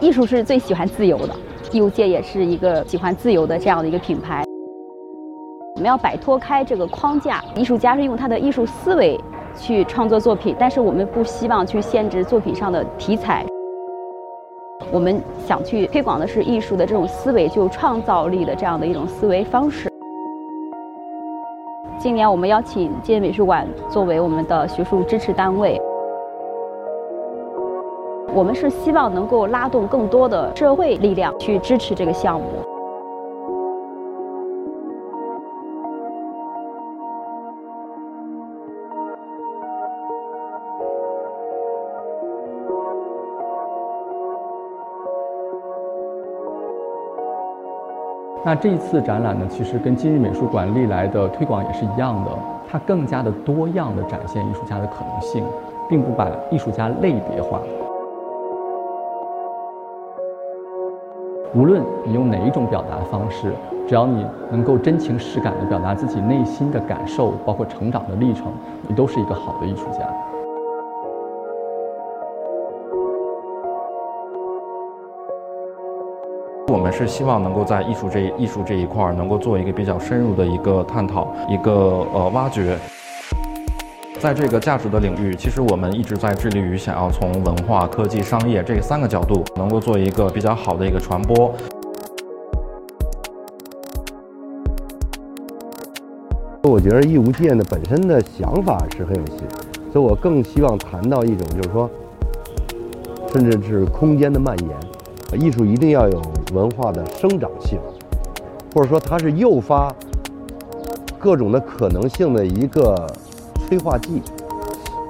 艺术是最喜欢自由的，艺术界也是一个喜欢自由的这样的一个品牌。我们要摆脱开这个框架，艺术家是用他的艺术思维去创作作品，但是我们不希望去限制作品上的题材。我们想去推广的是艺术的这种思维，就创造力的这样的一种思维方式。今年我们邀请建美术馆作为我们的学术支持单位，我们是希望能够拉动更多的社会力量去支持这个项目。那这一次展览呢，其实跟今日美术馆历来的推广也是一样的，它更加的多样的展现艺术家的可能性，并不把艺术家类别化。无论你用哪一种表达方式，只要你能够真情实感地表达自己内心的感受，包括成长的历程，你都是一个好的艺术家。我们是希望能够在艺术这艺术这一块儿，能够做一个比较深入的一个探讨，一个呃挖掘。在这个价值的领域，其实我们一直在致力于想要从文化、科技、商业这三个角度，能够做一个比较好的一个传播。我觉得艺无界呢本身的想法是很有戏，所以我更希望谈到一种，就是说，甚至是空间的蔓延。艺术一定要有文化的生长性，或者说它是诱发各种的可能性的一个催化剂。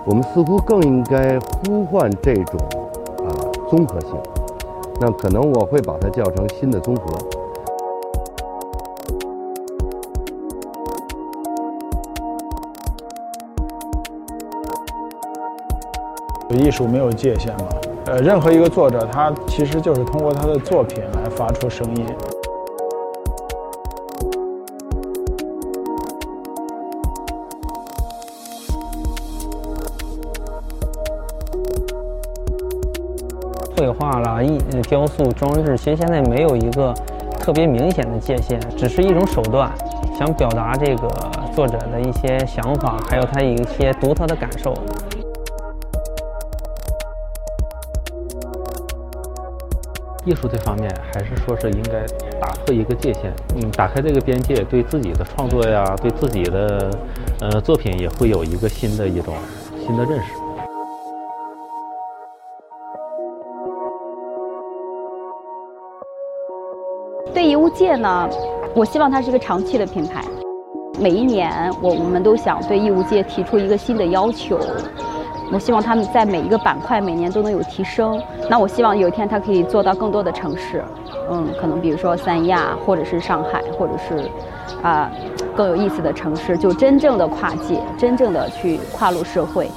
我们似乎更应该呼唤这种啊综合性。那可能我会把它叫成新的综合。艺术没有界限嘛？呃，任何一个作者，他其实就是通过他的作品来发出声音。绘画啦、艺、雕塑、装置，其实现在没有一个特别明显的界限，只是一种手段，想表达这个作者的一些想法，还有他一些独特的感受。艺术这方面，还是说是应该打破一个界限，嗯，打开这个边界，对自己的创作呀，对自己的呃作品也会有一个新的一种新的认识。对艺物界呢，我希望它是一个长期的品牌，每一年我我们都想对义乌界提出一个新的要求。我希望他们在每一个板块每年都能有提升。那我希望有一天它可以做到更多的城市，嗯，可能比如说三亚，或者是上海，或者是啊更有意思的城市，就真正的跨界，真正的去跨入社会。